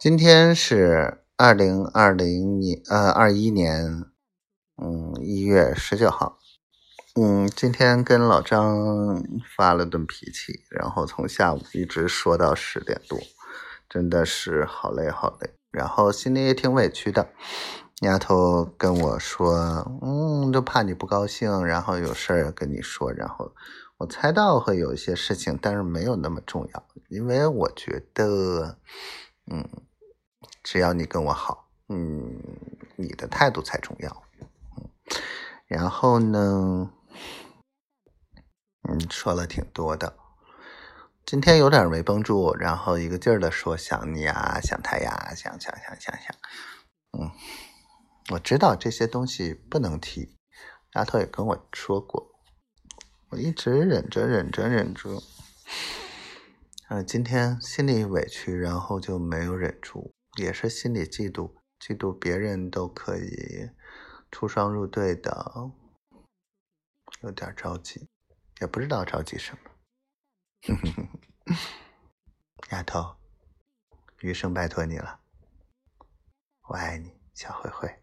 今天是二零二零年，呃，二一年，嗯，一月十九号，嗯，今天跟老张发了顿脾气，然后从下午一直说到十点多，真的是好累好累，然后心里也挺委屈的。丫头跟我说，嗯，就怕你不高兴，然后有事儿跟你说，然后我猜到会有一些事情，但是没有那么重要，因为我觉得，嗯。只要你跟我好，嗯，你的态度才重要，嗯，然后呢，嗯，说了挺多的，今天有点没绷住，然后一个劲儿的说想你呀，想他呀，想想想想想，嗯，我知道这些东西不能提，丫头也跟我说过，我一直忍着忍着忍着，嗯，今天心里委屈，然后就没有忍住。也是心里嫉妒，嫉妒别人都可以出双入对的，有点着急，也不知道着急什么。丫头，余生拜托你了，我爱你，小灰灰。